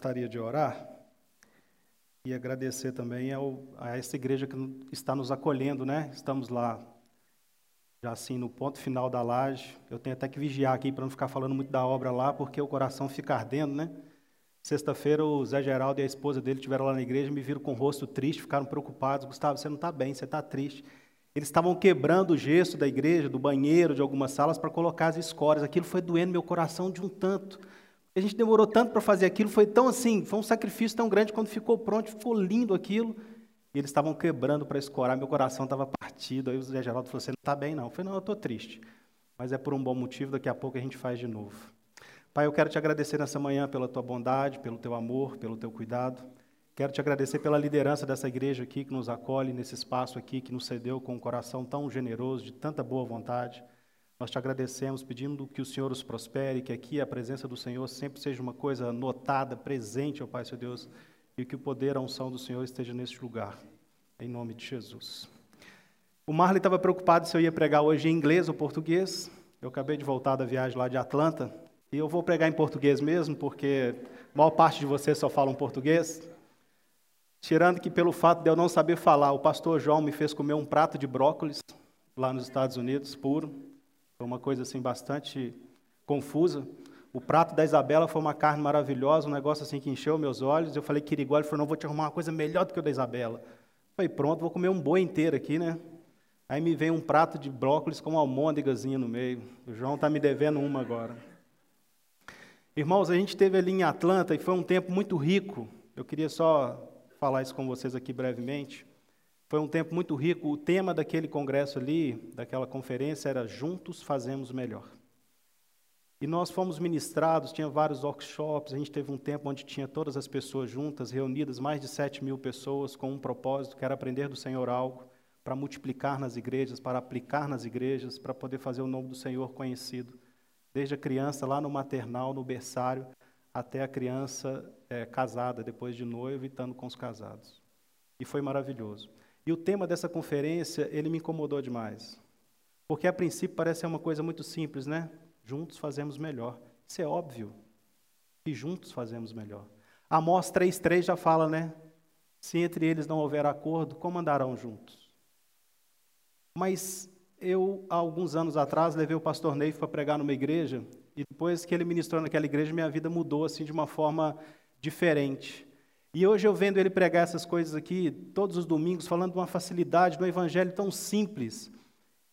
gostaria de orar e agradecer também ao, a essa igreja que está nos acolhendo, né? Estamos lá, já assim, no ponto final da laje. Eu tenho até que vigiar aqui para não ficar falando muito da obra lá, porque o coração fica ardendo, né? Sexta-feira, o Zé Geraldo e a esposa dele estiveram lá na igreja, me viram com o rosto triste, ficaram preocupados. Gustavo, você não está bem, você está triste. Eles estavam quebrando o gesso da igreja, do banheiro, de algumas salas, para colocar as escórias. Aquilo foi doendo meu coração de um tanto. A gente demorou tanto para fazer aquilo, foi tão assim, foi um sacrifício tão grande, quando ficou pronto, ficou lindo aquilo. E eles estavam quebrando para escorar, meu coração estava partido. Aí o Zé Geraldo falou: Você não está bem, não? Eu falei: Não, eu estou triste. Mas é por um bom motivo, daqui a pouco a gente faz de novo. Pai, eu quero te agradecer nessa manhã pela tua bondade, pelo teu amor, pelo teu cuidado. Quero te agradecer pela liderança dessa igreja aqui que nos acolhe nesse espaço aqui, que nos cedeu com um coração tão generoso, de tanta boa vontade. Nós te agradecemos, pedindo que o Senhor os prospere, que aqui a presença do Senhor sempre seja uma coisa notada, presente, ó Pai, Seu Deus, e que o poder, a unção do Senhor esteja neste lugar. Em nome de Jesus. O Marley estava preocupado se eu ia pregar hoje em inglês ou português. Eu acabei de voltar da viagem lá de Atlanta, e eu vou pregar em português mesmo, porque a maior parte de vocês só falam português. Tirando que pelo fato de eu não saber falar, o pastor João me fez comer um prato de brócolis lá nos Estados Unidos, puro. Foi uma coisa assim bastante confusa. O prato da Isabela foi uma carne maravilhosa, um negócio assim que encheu meus olhos. Eu falei, Quiriguá, ele falou, não, vou te arrumar uma coisa melhor do que o da Isabela. Eu falei, pronto, vou comer um boi inteiro aqui, né? Aí me veio um prato de brócolis com uma almôndegazinha no meio. O João está me devendo uma agora. Irmãos, a gente esteve ali em Atlanta e foi um tempo muito rico. Eu queria só falar isso com vocês aqui brevemente. Foi um tempo muito rico. O tema daquele congresso ali, daquela conferência, era Juntos Fazemos Melhor. E nós fomos ministrados, tinha vários workshops, a gente teve um tempo onde tinha todas as pessoas juntas, reunidas, mais de 7 mil pessoas, com um propósito, que era aprender do Senhor algo, para multiplicar nas igrejas, para aplicar nas igrejas, para poder fazer o nome do Senhor conhecido. Desde a criança, lá no maternal, no berçário, até a criança é, casada, depois de noiva, e estando com os casados. E foi maravilhoso. E o tema dessa conferência, ele me incomodou demais. Porque a princípio parece ser uma coisa muito simples, né? Juntos fazemos melhor. Isso é óbvio. E juntos fazemos melhor. Amós 3,3 já fala, né? Se entre eles não houver acordo, como andarão juntos? Mas eu, há alguns anos atrás, levei o pastor Ney para pregar numa igreja, e depois que ele ministrou naquela igreja, minha vida mudou assim de uma forma diferente. E hoje eu vendo ele pregar essas coisas aqui, todos os domingos, falando de uma facilidade, de um evangelho tão simples,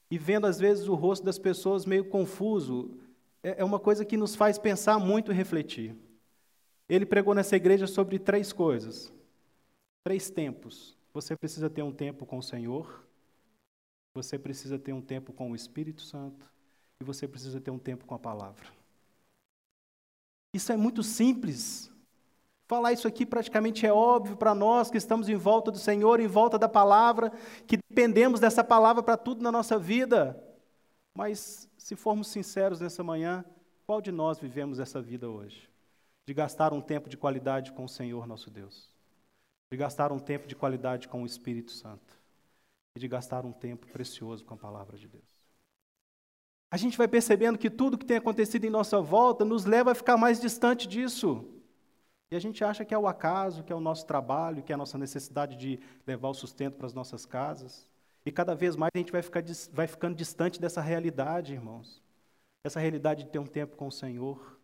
e vendo às vezes o rosto das pessoas meio confuso, é, é uma coisa que nos faz pensar muito e refletir. Ele pregou nessa igreja sobre três coisas, três tempos. Você precisa ter um tempo com o Senhor, você precisa ter um tempo com o Espírito Santo e você precisa ter um tempo com a palavra. Isso é muito simples. Falar isso aqui praticamente é óbvio para nós que estamos em volta do Senhor, em volta da palavra, que dependemos dessa palavra para tudo na nossa vida. Mas, se formos sinceros nessa manhã, qual de nós vivemos essa vida hoje? De gastar um tempo de qualidade com o Senhor nosso Deus, de gastar um tempo de qualidade com o Espírito Santo e de gastar um tempo precioso com a palavra de Deus. A gente vai percebendo que tudo que tem acontecido em nossa volta nos leva a ficar mais distante disso. E a gente acha que é o acaso, que é o nosso trabalho, que é a nossa necessidade de levar o sustento para as nossas casas. E cada vez mais a gente vai, ficar, vai ficando distante dessa realidade, irmãos. Essa realidade de ter um tempo com o Senhor,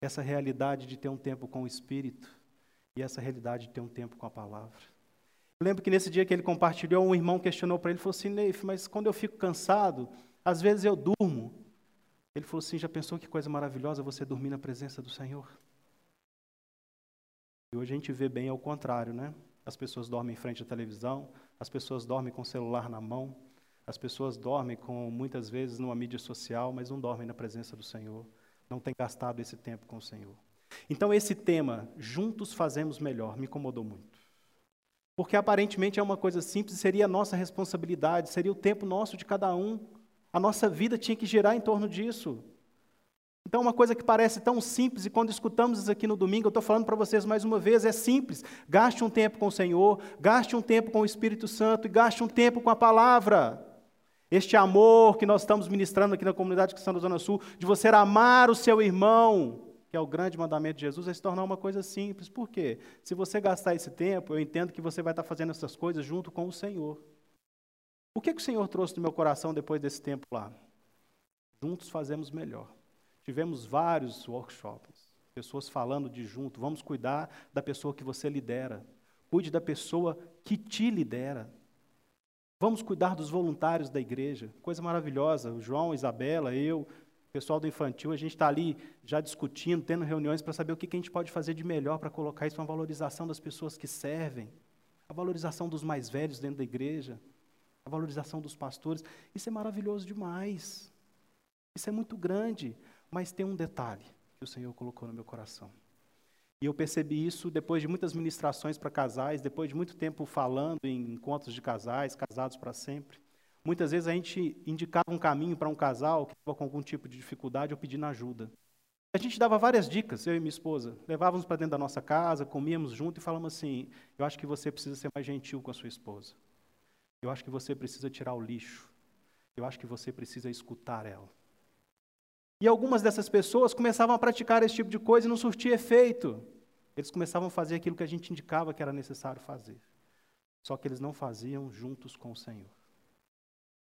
essa realidade de ter um tempo com o Espírito, e essa realidade de ter um tempo com a palavra. Eu lembro que nesse dia que ele compartilhou, um irmão questionou para ele, falou assim, Neif, mas quando eu fico cansado, às vezes eu durmo. Ele falou assim, já pensou que coisa maravilhosa você dormir na presença do Senhor? E hoje a gente vê bem ao contrário, né? As pessoas dormem em frente à televisão, as pessoas dormem com o celular na mão, as pessoas dormem com muitas vezes numa mídia social, mas não dormem na presença do Senhor, não têm gastado esse tempo com o Senhor. Então esse tema, juntos fazemos melhor, me incomodou muito. Porque aparentemente é uma coisa simples, seria a nossa responsabilidade, seria o tempo nosso de cada um. A nossa vida tinha que girar em torno disso. Então, uma coisa que parece tão simples, e quando escutamos isso aqui no domingo, eu estou falando para vocês mais uma vez, é simples. Gaste um tempo com o Senhor, gaste um tempo com o Espírito Santo e gaste um tempo com a palavra. Este amor que nós estamos ministrando aqui na comunidade cristã da Zona Sul, de você amar o seu irmão, que é o grande mandamento de Jesus, é se tornar uma coisa simples. Por quê? Se você gastar esse tempo, eu entendo que você vai estar fazendo essas coisas junto com o Senhor. O que, que o Senhor trouxe no meu coração depois desse tempo lá? Juntos fazemos melhor. Tivemos vários workshops, pessoas falando de junto. Vamos cuidar da pessoa que você lidera. Cuide da pessoa que te lidera. Vamos cuidar dos voluntários da igreja. Coisa maravilhosa. O João, a Isabela, eu, o pessoal do infantil, a gente está ali já discutindo, tendo reuniões para saber o que, que a gente pode fazer de melhor para colocar isso uma valorização das pessoas que servem, a valorização dos mais velhos dentro da igreja, a valorização dos pastores. Isso é maravilhoso demais. Isso é muito grande. Mas tem um detalhe que o Senhor colocou no meu coração. E eu percebi isso depois de muitas ministrações para casais, depois de muito tempo falando em encontros de casais, casados para sempre. Muitas vezes a gente indicava um caminho para um casal que estava com algum tipo de dificuldade ou pedindo ajuda. A gente dava várias dicas, eu e minha esposa. Levávamos para dentro da nossa casa, comíamos junto e falamos assim: eu acho que você precisa ser mais gentil com a sua esposa. Eu acho que você precisa tirar o lixo. Eu acho que você precisa escutar ela. E algumas dessas pessoas começavam a praticar esse tipo de coisa e não surtia efeito. Eles começavam a fazer aquilo que a gente indicava que era necessário fazer. Só que eles não faziam juntos com o Senhor.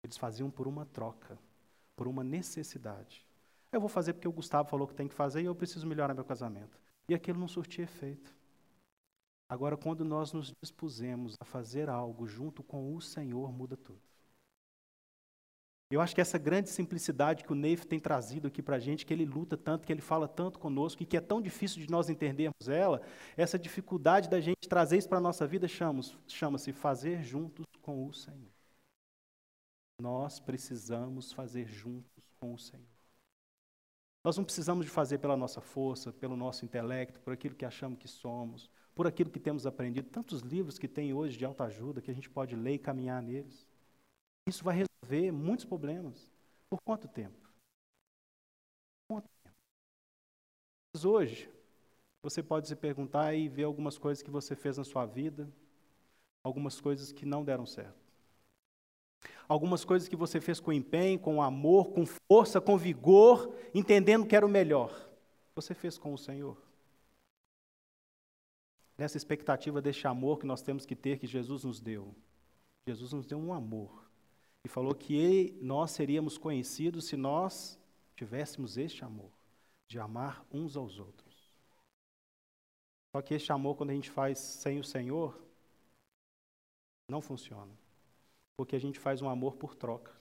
Eles faziam por uma troca, por uma necessidade. Eu vou fazer porque o Gustavo falou que tem que fazer e eu preciso melhorar meu casamento. E aquilo não surtia efeito. Agora, quando nós nos dispusemos a fazer algo junto com o Senhor, muda tudo. Eu acho que essa grande simplicidade que o Neif tem trazido aqui para a gente, que ele luta tanto, que ele fala tanto conosco e que é tão difícil de nós entendermos ela, essa dificuldade da gente trazer isso para a nossa vida chama-se fazer juntos com o Senhor. Nós precisamos fazer juntos com o Senhor. Nós não precisamos de fazer pela nossa força, pelo nosso intelecto, por aquilo que achamos que somos, por aquilo que temos aprendido. Tantos livros que tem hoje de autoajuda que a gente pode ler e caminhar neles. Isso vai resolver muitos problemas. Por quanto tempo? Por quanto tempo? Mas hoje, você pode se perguntar e ver algumas coisas que você fez na sua vida, algumas coisas que não deram certo. Algumas coisas que você fez com empenho, com amor, com força, com vigor, entendendo que era o melhor. Você fez com o Senhor. Nessa expectativa deste amor que nós temos que ter, que Jesus nos deu. Jesus nos deu um amor e falou que ele, nós seríamos conhecidos se nós tivéssemos este amor, de amar uns aos outros. Só que este amor, quando a gente faz sem o Senhor, não funciona. Porque a gente faz um amor por troca.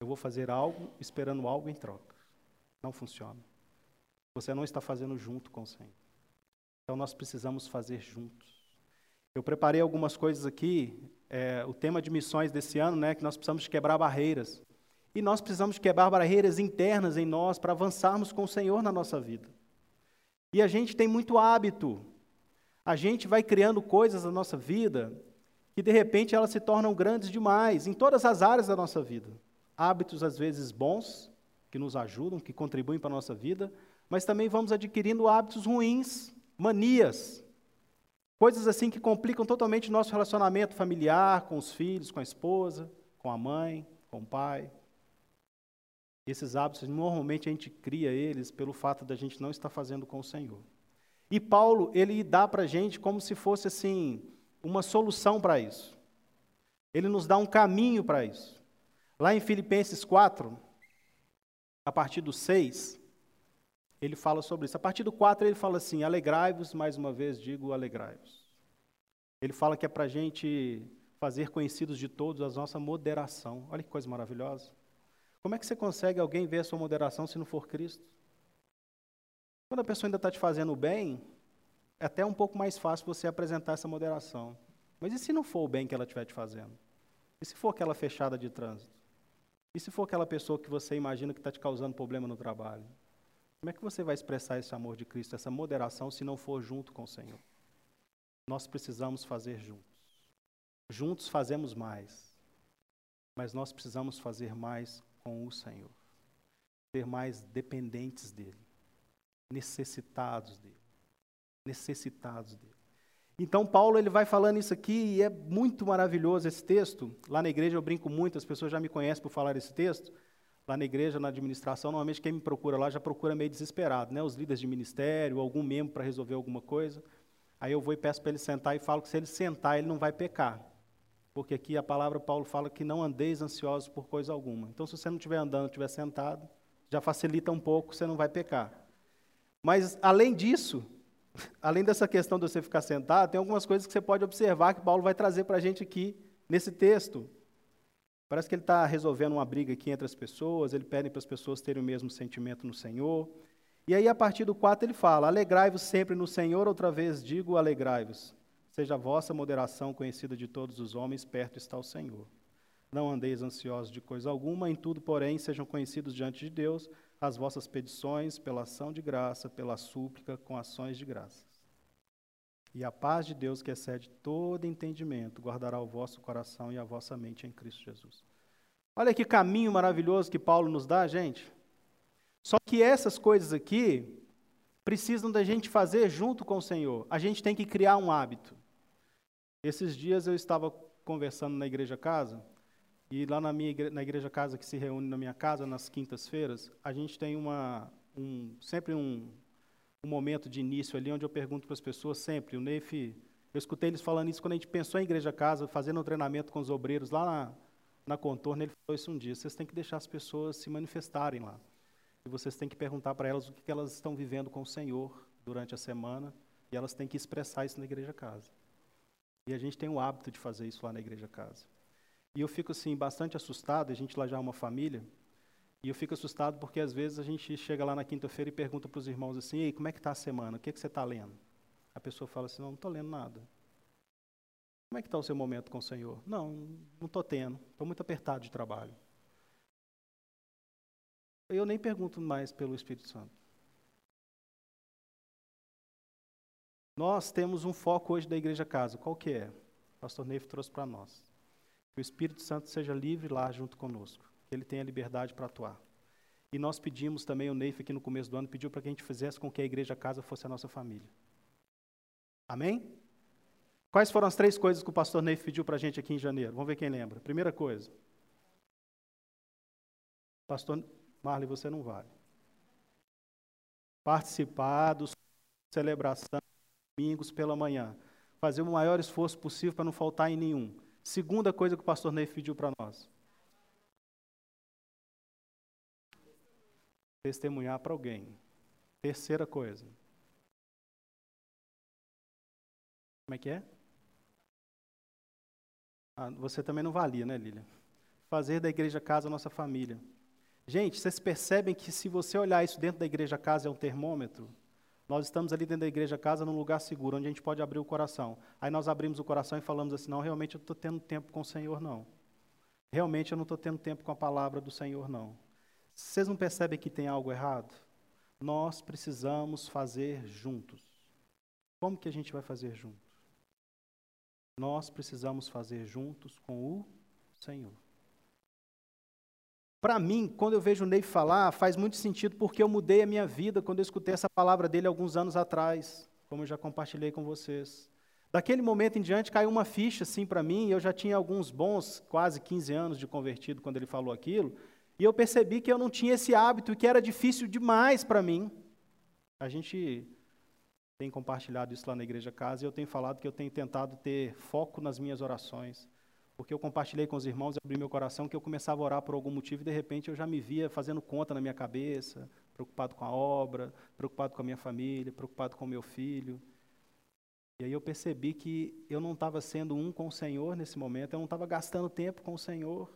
Eu vou fazer algo esperando algo em troca. Não funciona. Você não está fazendo junto com o Senhor. Então nós precisamos fazer juntos. Eu preparei algumas coisas aqui, é, o tema de missões desse ano, né, que nós precisamos quebrar barreiras. E nós precisamos quebrar barreiras internas em nós para avançarmos com o Senhor na nossa vida. E a gente tem muito hábito. A gente vai criando coisas na nossa vida que de repente elas se tornam grandes demais em todas as áreas da nossa vida. Hábitos às vezes bons, que nos ajudam, que contribuem para a nossa vida, mas também vamos adquirindo hábitos ruins, manias, Coisas assim que complicam totalmente o nosso relacionamento familiar, com os filhos, com a esposa, com a mãe, com o pai. Esses hábitos, normalmente a gente cria eles pelo fato da gente não estar fazendo com o Senhor. E Paulo, ele dá para a gente como se fosse assim, uma solução para isso. Ele nos dá um caminho para isso. Lá em Filipenses 4, a partir do 6, ele fala sobre isso. A partir do 4 ele fala assim: alegrai-vos, mais uma vez digo, alegrai-vos. Ele fala que é para a gente fazer conhecidos de todos a nossa moderação. Olha que coisa maravilhosa. Como é que você consegue alguém ver a sua moderação se não for Cristo? Quando a pessoa ainda está te fazendo bem, é até um pouco mais fácil você apresentar essa moderação. Mas e se não for o bem que ela estiver te fazendo? E se for aquela fechada de trânsito? E se for aquela pessoa que você imagina que está te causando problema no trabalho? Como é que você vai expressar esse amor de Cristo, essa moderação, se não for junto com o Senhor? Nós precisamos fazer juntos. Juntos fazemos mais, mas nós precisamos fazer mais com o Senhor. Ser mais dependentes dEle, necessitados dEle. Necessitados dEle. Então, Paulo ele vai falando isso aqui e é muito maravilhoso esse texto. Lá na igreja eu brinco muito, as pessoas já me conhecem por falar esse texto. Lá na igreja, na administração, normalmente quem me procura lá já procura meio desesperado, né? Os líderes de ministério, algum membro para resolver alguma coisa. Aí eu vou e peço para ele sentar e falo que se ele sentar, ele não vai pecar. Porque aqui a palavra Paulo fala que não andeis ansiosos por coisa alguma. Então, se você não estiver andando, estiver sentado, já facilita um pouco, você não vai pecar. Mas, além disso, além dessa questão de você ficar sentado, tem algumas coisas que você pode observar que Paulo vai trazer para a gente aqui nesse texto. Parece que ele está resolvendo uma briga aqui entre as pessoas, ele pede para as pessoas terem o mesmo sentimento no Senhor. E aí, a partir do 4, ele fala: Alegrai-vos sempre no Senhor, outra vez digo, alegrai-vos. Seja a vossa moderação conhecida de todos os homens, perto está o Senhor. Não andeis ansiosos de coisa alguma, em tudo, porém, sejam conhecidos diante de Deus as vossas petições pela ação de graça, pela súplica, com ações de graças. E a paz de Deus, que excede todo entendimento, guardará o vosso coração e a vossa mente em Cristo Jesus. Olha que caminho maravilhoso que Paulo nos dá, gente. Só que essas coisas aqui precisam da gente fazer junto com o Senhor. A gente tem que criar um hábito. Esses dias eu estava conversando na igreja casa, e lá na minha igreja, na igreja casa que se reúne na minha casa nas quintas-feiras, a gente tem uma um, sempre um, um momento de início ali onde eu pergunto para as pessoas sempre, o Neif, eu escutei eles falando isso quando a gente pensou em igreja casa, fazendo um treinamento com os obreiros lá na, na contorno, ele falou isso um dia, vocês têm que deixar as pessoas se manifestarem lá. E vocês têm que perguntar para elas o que elas estão vivendo com o Senhor durante a semana, e elas têm que expressar isso na igreja casa. E a gente tem o hábito de fazer isso lá na igreja casa. E eu fico assim bastante assustado, a gente lá já é uma família, e eu fico assustado porque às vezes a gente chega lá na quinta-feira e pergunta para os irmãos assim: Ei, como é que está a semana? O que, é que você está lendo? A pessoa fala assim: Não, não estou lendo nada. Como é que está o seu momento com o Senhor? Não, não estou tendo. Estou muito apertado de trabalho. Eu nem pergunto mais pelo Espírito Santo. Nós temos um foco hoje da Igreja Casa. Qual que é? O pastor Neif trouxe para nós. Que o Espírito Santo seja livre lá junto conosco que ele tenha liberdade para atuar. E nós pedimos também, o Neif aqui no começo do ano pediu para que a gente fizesse com que a igreja casa fosse a nossa família. Amém? Quais foram as três coisas que o pastor Neif pediu para a gente aqui em janeiro? Vamos ver quem lembra. Primeira coisa. Pastor Marley, você não vale. Participar dos celebração domingos pela manhã. Fazer o maior esforço possível para não faltar em nenhum. Segunda coisa que o pastor Neif pediu para nós. Testemunhar para alguém. Terceira coisa. Como é que é? Ah, você também não valia, né, Lília? Fazer da igreja casa a nossa família. Gente, vocês percebem que se você olhar isso dentro da igreja casa é um termômetro? Nós estamos ali dentro da igreja casa num lugar seguro, onde a gente pode abrir o coração. Aí nós abrimos o coração e falamos assim: não, realmente eu estou tendo tempo com o Senhor, não. Realmente eu não estou tendo tempo com a palavra do Senhor, não. Vocês não percebem que tem algo errado? Nós precisamos fazer juntos. Como que a gente vai fazer juntos? Nós precisamos fazer juntos com o Senhor. Para mim, quando eu vejo o Ney falar, faz muito sentido porque eu mudei a minha vida quando eu escutei essa palavra dele alguns anos atrás, como eu já compartilhei com vocês. Daquele momento em diante caiu uma ficha assim para mim, eu já tinha alguns bons, quase 15 anos de convertido quando ele falou aquilo, e eu percebi que eu não tinha esse hábito e que era difícil demais para mim. A gente tem compartilhado isso lá na Igreja Casa e eu tenho falado que eu tenho tentado ter foco nas minhas orações. Porque eu compartilhei com os irmãos abri meu coração que eu começava a orar por algum motivo e de repente eu já me via fazendo conta na minha cabeça, preocupado com a obra, preocupado com a minha família, preocupado com o meu filho. E aí eu percebi que eu não estava sendo um com o Senhor nesse momento, eu não estava gastando tempo com o Senhor.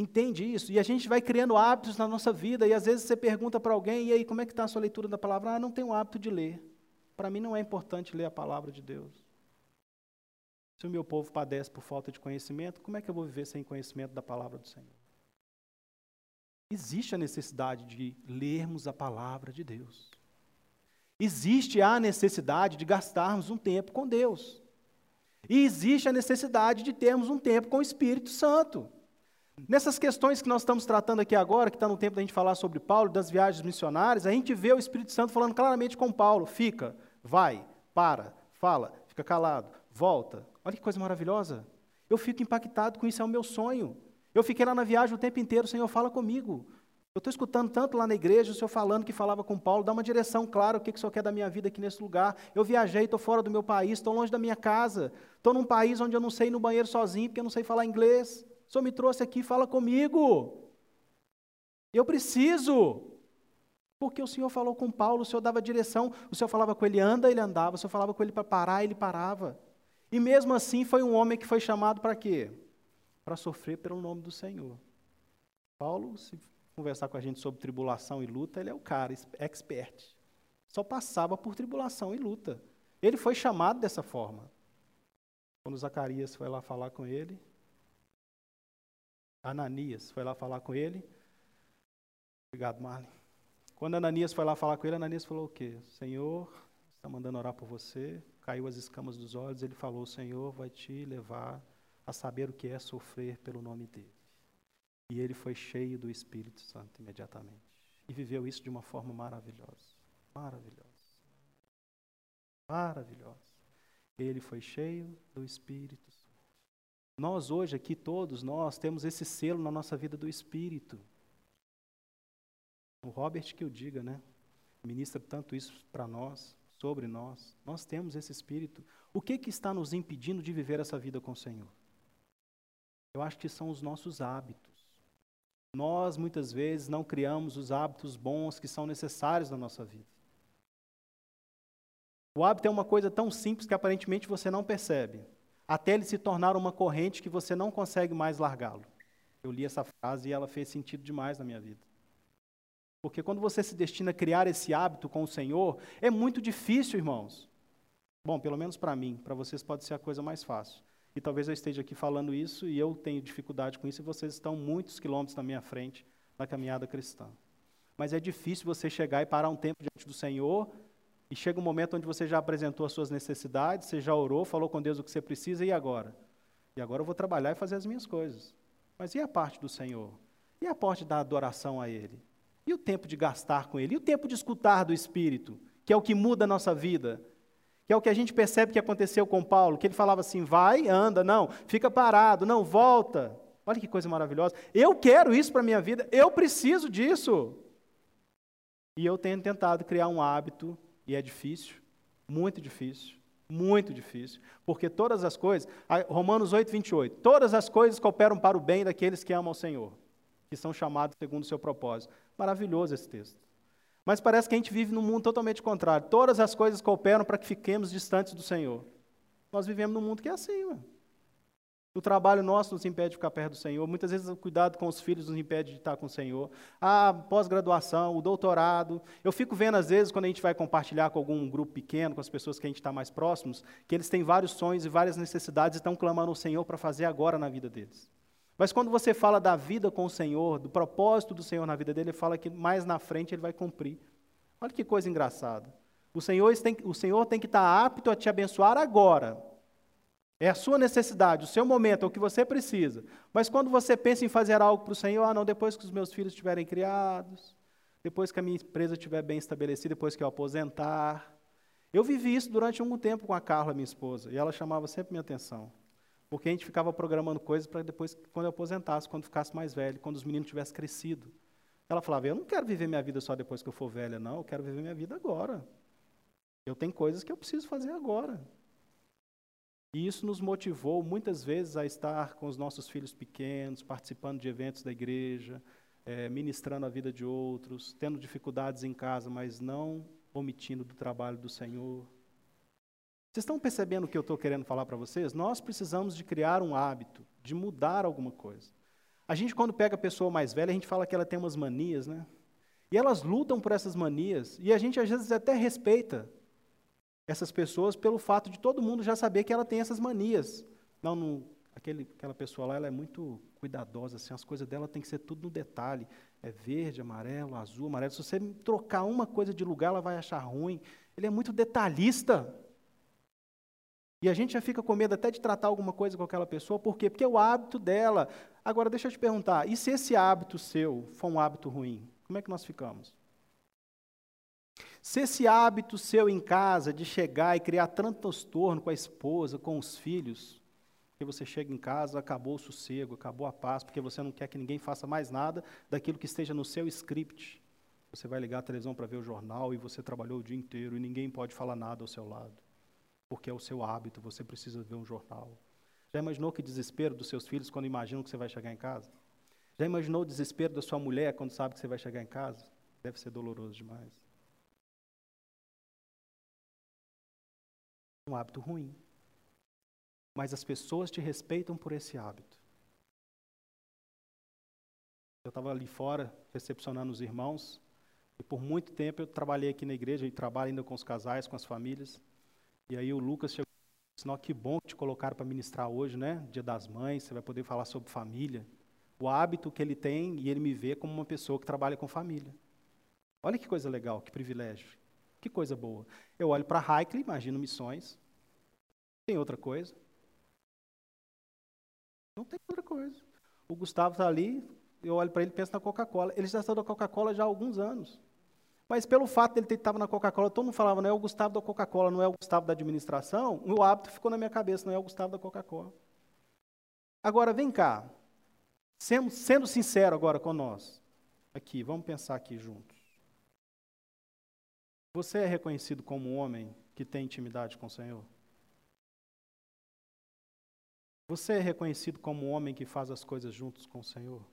Entende isso? E a gente vai criando hábitos na nossa vida, e às vezes você pergunta para alguém, e aí, como é que está a sua leitura da palavra? Ah, não tenho o hábito de ler. Para mim não é importante ler a palavra de Deus. Se o meu povo padece por falta de conhecimento, como é que eu vou viver sem conhecimento da palavra do Senhor? Existe a necessidade de lermos a palavra de Deus. Existe a necessidade de gastarmos um tempo com Deus. E existe a necessidade de termos um tempo com o Espírito Santo. Nessas questões que nós estamos tratando aqui agora, que está no tempo da gente falar sobre Paulo, das viagens missionárias, a gente vê o Espírito Santo falando claramente com Paulo: fica, vai, para, fala, fica calado, volta. Olha que coisa maravilhosa. Eu fico impactado com isso, é o meu sonho. Eu fiquei lá na viagem o tempo inteiro, o Senhor fala comigo. Eu estou escutando tanto lá na igreja, o Senhor falando que falava com Paulo, dá uma direção clara, o que, que o Senhor quer da minha vida aqui nesse lugar. Eu viajei, estou fora do meu país, estou longe da minha casa, estou num país onde eu não sei ir no banheiro sozinho, porque eu não sei falar inglês. O Senhor me trouxe aqui, fala comigo. Eu preciso. Porque o Senhor falou com Paulo, o Senhor dava direção, o Senhor falava com ele, anda, ele andava, o Senhor falava com ele para parar, ele parava. E mesmo assim foi um homem que foi chamado para quê? Para sofrer pelo nome do Senhor. Paulo, se conversar com a gente sobre tribulação e luta, ele é o cara, expert. Só passava por tribulação e luta. Ele foi chamado dessa forma. Quando Zacarias foi lá falar com ele, Ananias foi lá falar com ele. Obrigado, Marlene. Quando Ananias foi lá falar com ele, Ananias falou o quê? Senhor, está mandando orar por você. Caiu as escamas dos olhos. Ele falou: Senhor vai te levar a saber o que é sofrer pelo nome dele. E ele foi cheio do Espírito Santo imediatamente. E viveu isso de uma forma maravilhosa. Maravilhosa. Maravilhosa. Ele foi cheio do Espírito Santo. Nós hoje aqui, todos nós, temos esse selo na nossa vida do Espírito. O Robert que o diga, né? Ministra tanto isso para nós, sobre nós. Nós temos esse Espírito. O que, que está nos impedindo de viver essa vida com o Senhor? Eu acho que são os nossos hábitos. Nós, muitas vezes, não criamos os hábitos bons que são necessários na nossa vida. O hábito é uma coisa tão simples que aparentemente você não percebe, até ele se tornar uma corrente que você não consegue mais largá-lo. Eu li essa frase e ela fez sentido demais na minha vida. Porque quando você se destina a criar esse hábito com o Senhor, é muito difícil, irmãos. Bom, pelo menos para mim, para vocês pode ser a coisa mais fácil. E talvez eu esteja aqui falando isso e eu tenho dificuldade com isso e vocês estão muitos quilômetros na minha frente na caminhada cristã. Mas é difícil você chegar e parar um tempo diante do Senhor e chega um momento onde você já apresentou as suas necessidades, você já orou, falou com Deus o que você precisa e agora? E agora eu vou trabalhar e fazer as minhas coisas. Mas e a parte do Senhor? E a parte da adoração a Ele? E o tempo de gastar com Ele? E o tempo de escutar do Espírito, que é o que muda a nossa vida? Que é o que a gente percebe que aconteceu com Paulo, que ele falava assim: vai, anda, não, fica parado, não, volta. Olha que coisa maravilhosa. Eu quero isso para a minha vida, eu preciso disso. E eu tenho tentado criar um hábito, e é difícil, muito difícil, muito difícil, porque todas as coisas, Romanos 8, 28, todas as coisas cooperam para o bem daqueles que amam o Senhor, que são chamados segundo o seu propósito. Maravilhoso esse texto. Mas parece que a gente vive num mundo totalmente contrário. Todas as coisas cooperam para que fiquemos distantes do Senhor. Nós vivemos num mundo que é assim, mano. O trabalho nosso nos impede de ficar perto do Senhor. Muitas vezes o cuidado com os filhos nos impede de estar com o Senhor. A pós-graduação, o doutorado. Eu fico vendo, às vezes, quando a gente vai compartilhar com algum grupo pequeno, com as pessoas que a gente está mais próximos, que eles têm vários sonhos e várias necessidades e estão clamando ao Senhor para fazer agora na vida deles. Mas quando você fala da vida com o Senhor, do propósito do Senhor na vida dele, ele fala que mais na frente ele vai cumprir. Olha que coisa engraçada. O Senhor tem, o Senhor tem que estar apto a te abençoar agora. É a sua necessidade, o seu momento, é o que você precisa. Mas quando você pensa em fazer algo para o Senhor, ah, não, depois que os meus filhos estiverem criados, depois que a minha empresa estiver bem estabelecida, depois que eu aposentar. Eu vivi isso durante algum tempo com a Carla, minha esposa, e ela chamava sempre minha atenção. Porque a gente ficava programando coisas para depois, quando eu aposentasse, quando ficasse mais velho, quando os meninos tivessem crescido. Ela falava: Eu não quero viver minha vida só depois que eu for velha, não. Eu quero viver minha vida agora. Eu tenho coisas que eu preciso fazer agora. E isso nos motivou muitas vezes a estar com os nossos filhos pequenos, participando de eventos da igreja, é, ministrando a vida de outros, tendo dificuldades em casa, mas não omitindo do trabalho do Senhor. Vocês estão percebendo o que eu estou querendo falar para vocês? Nós precisamos de criar um hábito, de mudar alguma coisa. A gente, quando pega a pessoa mais velha, a gente fala que ela tem umas manias, né? E elas lutam por essas manias, e a gente às vezes até respeita essas pessoas pelo fato de todo mundo já saber que ela tem essas manias. Não, aquele, aquela pessoa lá, ela é muito cuidadosa, assim, as coisas dela tem que ser tudo no detalhe. É verde, amarelo, azul, amarelo. Se você trocar uma coisa de lugar, ela vai achar ruim. Ele é muito detalhista. E a gente já fica com medo até de tratar alguma coisa com aquela pessoa, por quê? Porque é o hábito dela. Agora, deixa eu te perguntar, e se esse hábito seu for um hábito ruim? Como é que nós ficamos? Se esse hábito seu em casa de chegar e criar tanto transtorno com a esposa, com os filhos, porque você chega em casa, acabou o sossego, acabou a paz, porque você não quer que ninguém faça mais nada daquilo que esteja no seu script. Você vai ligar a televisão para ver o jornal e você trabalhou o dia inteiro e ninguém pode falar nada ao seu lado, porque é o seu hábito, você precisa ver um jornal. Já imaginou que desespero dos seus filhos quando imaginam que você vai chegar em casa? Já imaginou o desespero da sua mulher quando sabe que você vai chegar em casa? Deve ser doloroso demais. Um hábito ruim mas as pessoas te respeitam por esse hábito. Eu estava ali fora recepcionando os irmãos, e por muito tempo eu trabalhei aqui na igreja e trabalho ainda com os casais, com as famílias. E aí o Lucas chegou e disse: Não, que bom te colocaram para ministrar hoje, né? Dia das Mães, você vai poder falar sobre família. O hábito que ele tem e ele me vê como uma pessoa que trabalha com família. Olha que coisa legal, que privilégio, que coisa boa. Eu olho para Heikel, imagino missões. Tem outra coisa. Não tem outra coisa. O Gustavo está ali, eu olho para ele e penso na Coca-Cola. Ele já está da Coca-Cola já há alguns anos. Mas pelo fato de ele ter estado na Coca-Cola, todo mundo falava, não é o Gustavo da Coca-Cola, não é o Gustavo da administração, o hábito ficou na minha cabeça, não é o Gustavo da Coca-Cola. Agora, vem cá. Sendo, sendo sincero agora com nós. Aqui, vamos pensar aqui juntos. Você é reconhecido como um homem que tem intimidade com o Senhor? Você é reconhecido como um homem que faz as coisas juntos com o Senhor?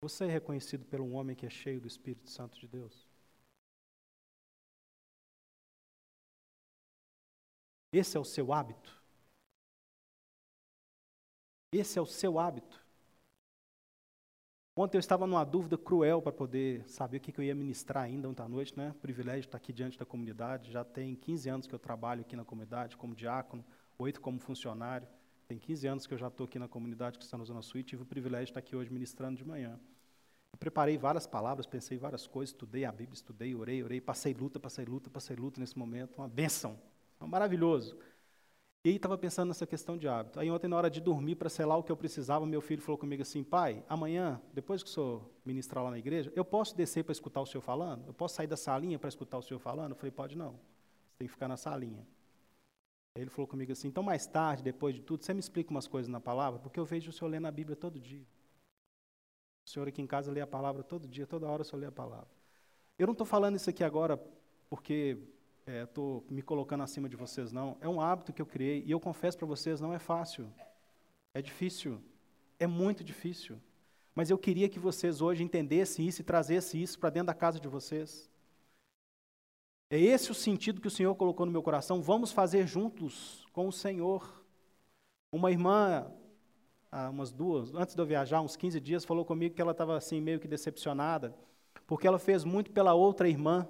Você é reconhecido pelo um homem que é cheio do Espírito Santo de Deus? Esse é o seu hábito? Esse é o seu hábito? Ontem eu estava numa dúvida cruel para poder saber o que, eu ia ministrar ainda ontem à noite, né? Privilégio estar aqui diante da comunidade. Já tem 15 anos que eu trabalho aqui na comunidade como diácono oito como funcionário. Tem 15 anos que eu já estou aqui na comunidade que está na Zona Sul e tive o privilégio de estar aqui hoje ministrando de manhã. Eu preparei várias palavras, pensei várias coisas, estudei a Bíblia, estudei, orei, orei, passei luta, passei luta, passei luta nesse momento, uma benção, um maravilhoso. E aí estava pensando nessa questão de hábito. Aí ontem, na hora de dormir, para selar o que eu precisava, meu filho falou comigo assim, pai, amanhã, depois que o senhor ministrar lá na igreja, eu posso descer para escutar o senhor falando? Eu posso sair da salinha para escutar o senhor falando? Eu falei, pode não, você tem que ficar na salinha. Ele falou comigo assim: então mais tarde, depois de tudo, você me explica umas coisas na palavra, porque eu vejo o senhor lendo a Bíblia todo dia. O senhor aqui em casa lê a palavra todo dia, toda hora o senhor lê a palavra. Eu não estou falando isso aqui agora porque estou é, me colocando acima de vocês, não. É um hábito que eu criei e eu confesso para vocês: não é fácil. É difícil. É muito difícil. Mas eu queria que vocês hoje entendessem isso e trazessem isso para dentro da casa de vocês. É esse o sentido que o Senhor colocou no meu coração. Vamos fazer juntos com o Senhor. Uma irmã, há umas duas, antes de eu viajar, uns 15 dias, falou comigo que ela estava assim meio que decepcionada, porque ela fez muito pela outra irmã.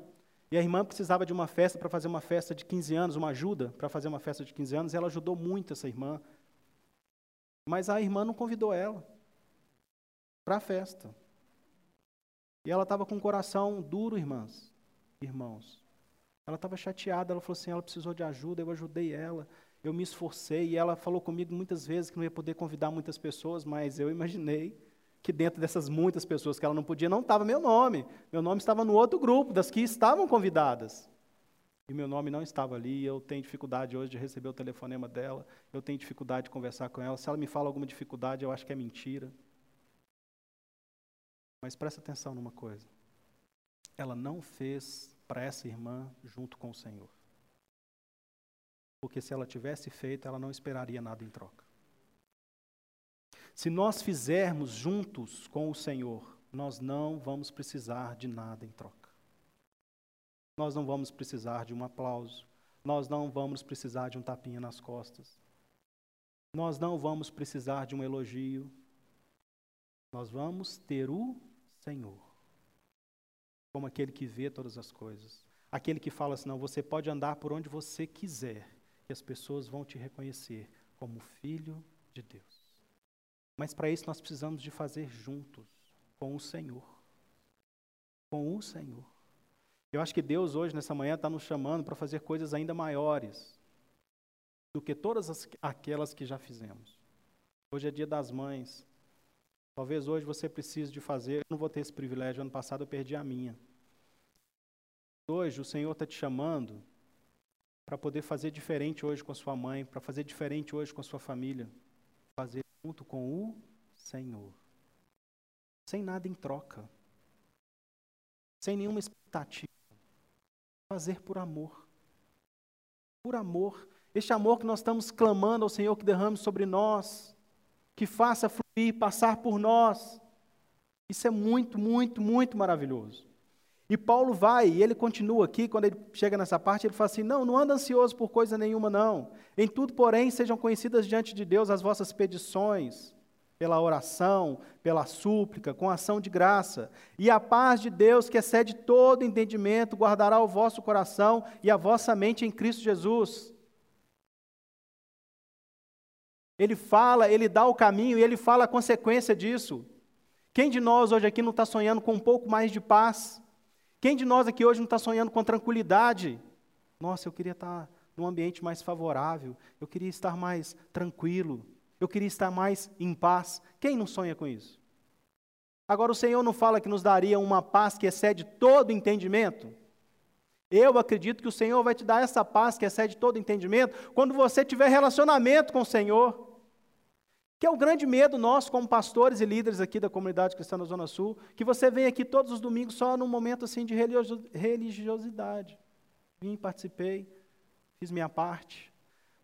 E a irmã precisava de uma festa para fazer uma festa de 15 anos, uma ajuda para fazer uma festa de 15 anos, e ela ajudou muito essa irmã. Mas a irmã não convidou ela para a festa. E ela estava com o coração duro, irmãs, irmãos. Ela estava chateada, ela falou assim, ela precisou de ajuda, eu ajudei ela, eu me esforcei, e ela falou comigo muitas vezes que não ia poder convidar muitas pessoas, mas eu imaginei que dentro dessas muitas pessoas que ela não podia, não estava meu nome. Meu nome estava no outro grupo, das que estavam convidadas. E meu nome não estava ali, eu tenho dificuldade hoje de receber o telefonema dela, eu tenho dificuldade de conversar com ela. Se ela me fala alguma dificuldade, eu acho que é mentira. Mas presta atenção numa coisa. Ela não fez para essa irmã junto com o Senhor. Porque se ela tivesse feito, ela não esperaria nada em troca. Se nós fizermos juntos com o Senhor, nós não vamos precisar de nada em troca. Nós não vamos precisar de um aplauso. Nós não vamos precisar de um tapinha nas costas. Nós não vamos precisar de um elogio. Nós vamos ter o Senhor como aquele que vê todas as coisas. Aquele que fala assim: não, você pode andar por onde você quiser, e as pessoas vão te reconhecer como filho de Deus. Mas para isso nós precisamos de fazer juntos com o Senhor. Com o Senhor. Eu acho que Deus hoje, nessa manhã, está nos chamando para fazer coisas ainda maiores do que todas as, aquelas que já fizemos. Hoje é dia das mães. Talvez hoje você precise de fazer, eu não vou ter esse privilégio, ano passado eu perdi a minha. Hoje o Senhor está te chamando para poder fazer diferente hoje com a sua mãe, para fazer diferente hoje com a sua família. Fazer junto com o Senhor. Sem nada em troca. Sem nenhuma expectativa. Fazer por amor. Por amor. Este amor que nós estamos clamando ao Senhor que derrame sobre nós, que faça fluir, passar por nós. Isso é muito, muito, muito maravilhoso. E Paulo vai, e ele continua aqui, quando ele chega nessa parte, ele fala assim: Não, não anda ansioso por coisa nenhuma, não. Em tudo, porém, sejam conhecidas diante de Deus as vossas petições, pela oração, pela súplica, com ação de graça. E a paz de Deus, que excede todo entendimento, guardará o vosso coração e a vossa mente em Cristo Jesus. Ele fala, ele dá o caminho e ele fala a consequência disso. Quem de nós hoje aqui não está sonhando com um pouco mais de paz? Quem de nós aqui hoje não está sonhando com tranquilidade? Nossa, eu queria estar num ambiente mais favorável, eu queria estar mais tranquilo, eu queria estar mais em paz. Quem não sonha com isso? Agora, o Senhor não fala que nos daria uma paz que excede todo entendimento? Eu acredito que o Senhor vai te dar essa paz que excede todo entendimento quando você tiver relacionamento com o Senhor. Que é o grande medo nosso, como pastores e líderes aqui da comunidade cristã da Zona Sul, que você vem aqui todos os domingos só num momento assim de religiosidade. Vim, participei, fiz minha parte,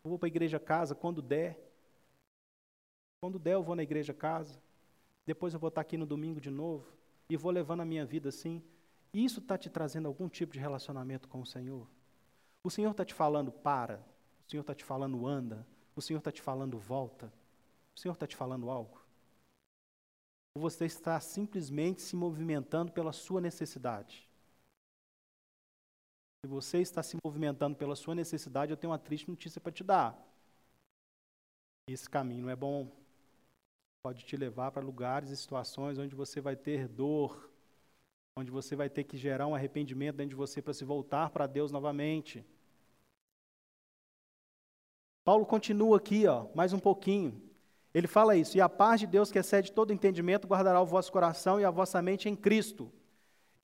vou para a igreja casa quando der. Quando der, eu vou na igreja casa. Depois eu vou estar aqui no domingo de novo e vou levando a minha vida assim. Isso está te trazendo algum tipo de relacionamento com o Senhor? O Senhor está te falando para, o Senhor está te falando anda, o Senhor está te falando volta. O Senhor está te falando algo? Ou você está simplesmente se movimentando pela sua necessidade? Se você está se movimentando pela sua necessidade, eu tenho uma triste notícia para te dar. Esse caminho não é bom. Pode te levar para lugares e situações onde você vai ter dor, onde você vai ter que gerar um arrependimento dentro de você para se voltar para Deus novamente. Paulo continua aqui, ó, mais um pouquinho. Ele fala isso, e a paz de Deus que excede todo entendimento guardará o vosso coração e a vossa mente em Cristo.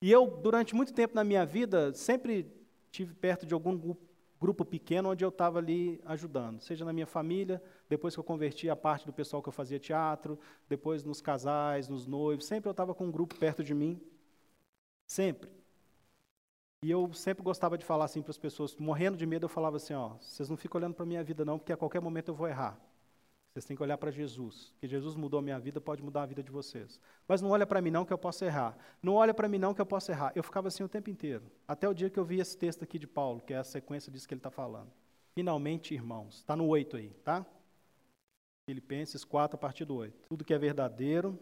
E eu, durante muito tempo na minha vida, sempre tive perto de algum grupo pequeno onde eu estava ali ajudando, seja na minha família, depois que eu converti a parte do pessoal que eu fazia teatro, depois nos casais, nos noivos, sempre eu estava com um grupo perto de mim, sempre. E eu sempre gostava de falar assim para as pessoas, morrendo de medo, eu falava assim, ó, vocês não ficam olhando para minha vida não, porque a qualquer momento eu vou errar. Vocês têm que olhar para Jesus, que Jesus mudou a minha vida, pode mudar a vida de vocês. Mas não olha para mim não que eu posso errar. Não olha para mim não que eu posso errar. Eu ficava assim o tempo inteiro, até o dia que eu vi esse texto aqui de Paulo, que é a sequência disso que ele está falando. Finalmente, irmãos, está no 8 aí, tá? Filipenses 4, a partir do 8. Tudo que é verdadeiro,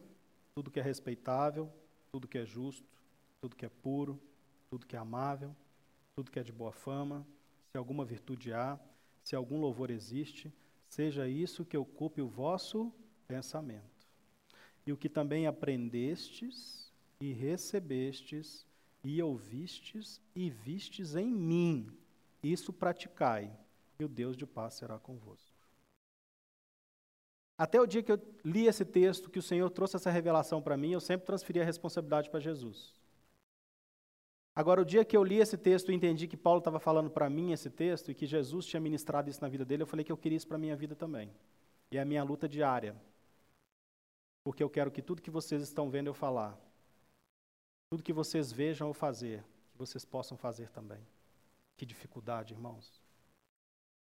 tudo que é respeitável, tudo que é justo, tudo que é puro, tudo que é amável, tudo que é de boa fama, se alguma virtude há, se algum louvor existe, seja isso que ocupe o vosso pensamento. E o que também aprendestes e recebestes e ouvistes e vistes em mim, isso praticai, e o Deus de paz será convosco. Até o dia que eu li esse texto, que o Senhor trouxe essa revelação para mim, eu sempre transferi a responsabilidade para Jesus. Agora, o dia que eu li esse texto e entendi que Paulo estava falando para mim esse texto e que Jesus tinha ministrado isso na vida dele, eu falei que eu queria isso para a minha vida também. E é a minha luta diária. Porque eu quero que tudo que vocês estão vendo eu falar, tudo que vocês vejam eu fazer, que vocês possam fazer também. Que dificuldade, irmãos.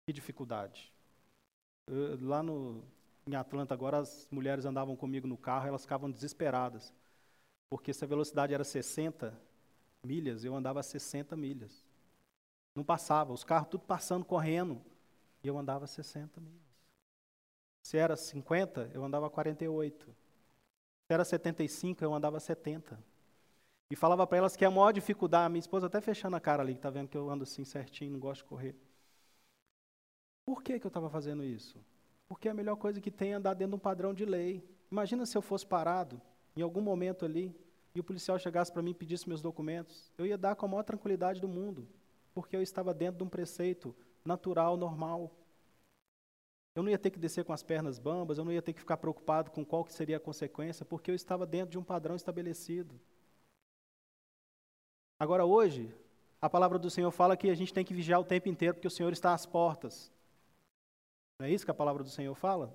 Que dificuldade. Eu, lá no, em Atlanta, agora as mulheres andavam comigo no carro, elas ficavam desesperadas. Porque se a velocidade era 60, milhas, eu andava a 60 milhas. Não passava, os carros tudo passando, correndo. E eu andava a 60 milhas. Se era 50, eu andava a 48. Se era 75, eu andava a 70. E falava para elas que a maior dificuldade, a minha esposa até fechando a cara ali, que está vendo que eu ando assim certinho, não gosto de correr. Por que, que eu estava fazendo isso? Porque a melhor coisa que tem é andar dentro de um padrão de lei. Imagina se eu fosse parado, em algum momento ali, e o policial chegasse para mim e pedisse meus documentos, eu ia dar com a maior tranquilidade do mundo, porque eu estava dentro de um preceito natural, normal. Eu não ia ter que descer com as pernas bambas, eu não ia ter que ficar preocupado com qual que seria a consequência, porque eu estava dentro de um padrão estabelecido. Agora hoje, a palavra do Senhor fala que a gente tem que vigiar o tempo inteiro porque o Senhor está às portas. Não é isso que a palavra do Senhor fala?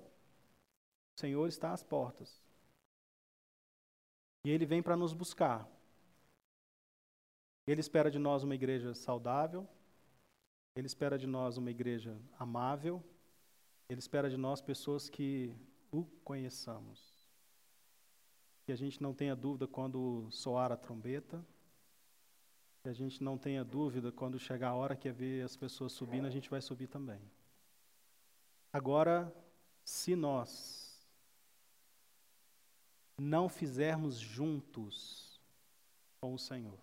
O Senhor está às portas. E Ele vem para nos buscar. Ele espera de nós uma igreja saudável, Ele espera de nós uma igreja amável, Ele espera de nós pessoas que o conheçamos. Que a gente não tenha dúvida quando soar a trombeta, que a gente não tenha dúvida quando chegar a hora que é ver as pessoas subindo, a gente vai subir também. Agora, se nós não fizermos juntos com o Senhor,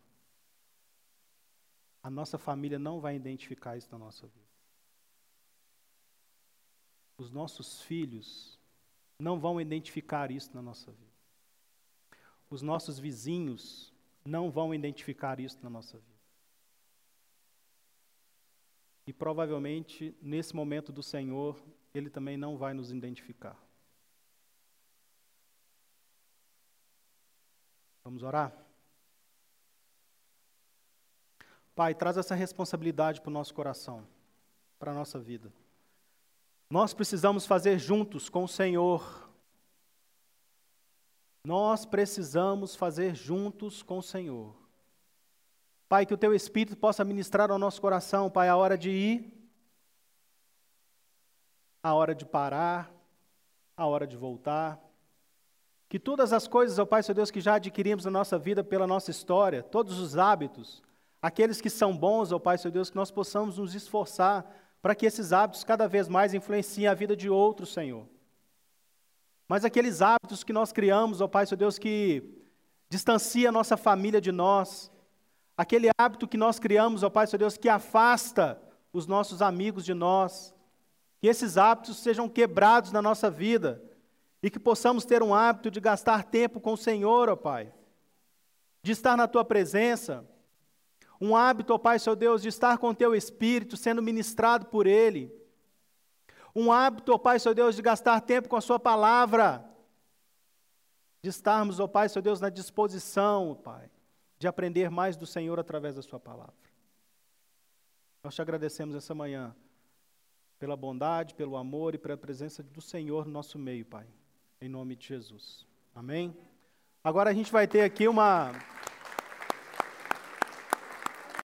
a nossa família não vai identificar isso na nossa vida. Os nossos filhos não vão identificar isso na nossa vida. Os nossos vizinhos não vão identificar isso na nossa vida. E provavelmente, nesse momento do Senhor, Ele também não vai nos identificar. Vamos orar? Pai, traz essa responsabilidade para o nosso coração, para a nossa vida. Nós precisamos fazer juntos com o Senhor. Nós precisamos fazer juntos com o Senhor. Pai, que o teu Espírito possa ministrar ao nosso coração, Pai, a hora de ir, a hora de parar, a hora de voltar. Que todas as coisas, ó Pai, seu Deus, que já adquirimos na nossa vida pela nossa história, todos os hábitos, aqueles que são bons, ó Pai, seu Deus, que nós possamos nos esforçar para que esses hábitos cada vez mais influenciem a vida de outros, Senhor. Mas aqueles hábitos que nós criamos, ó Pai, seu Deus, que distancia a nossa família de nós, aquele hábito que nós criamos, ó Pai, seu Deus, que afasta os nossos amigos de nós, que esses hábitos sejam quebrados na nossa vida e que possamos ter um hábito de gastar tempo com o Senhor, ó Pai, de estar na Tua presença, um hábito, ó Pai, seu Deus, de estar com o teu espírito, sendo ministrado por ele. Um hábito, ó Pai, seu Deus, de gastar tempo com a sua palavra. De estarmos, ó Pai, seu Deus, na disposição, ó Pai, de aprender mais do Senhor através da sua palavra. Nós te agradecemos essa manhã pela bondade, pelo amor e pela presença do Senhor no nosso meio, Pai. Em nome de Jesus. Amém? Agora a gente vai ter aqui uma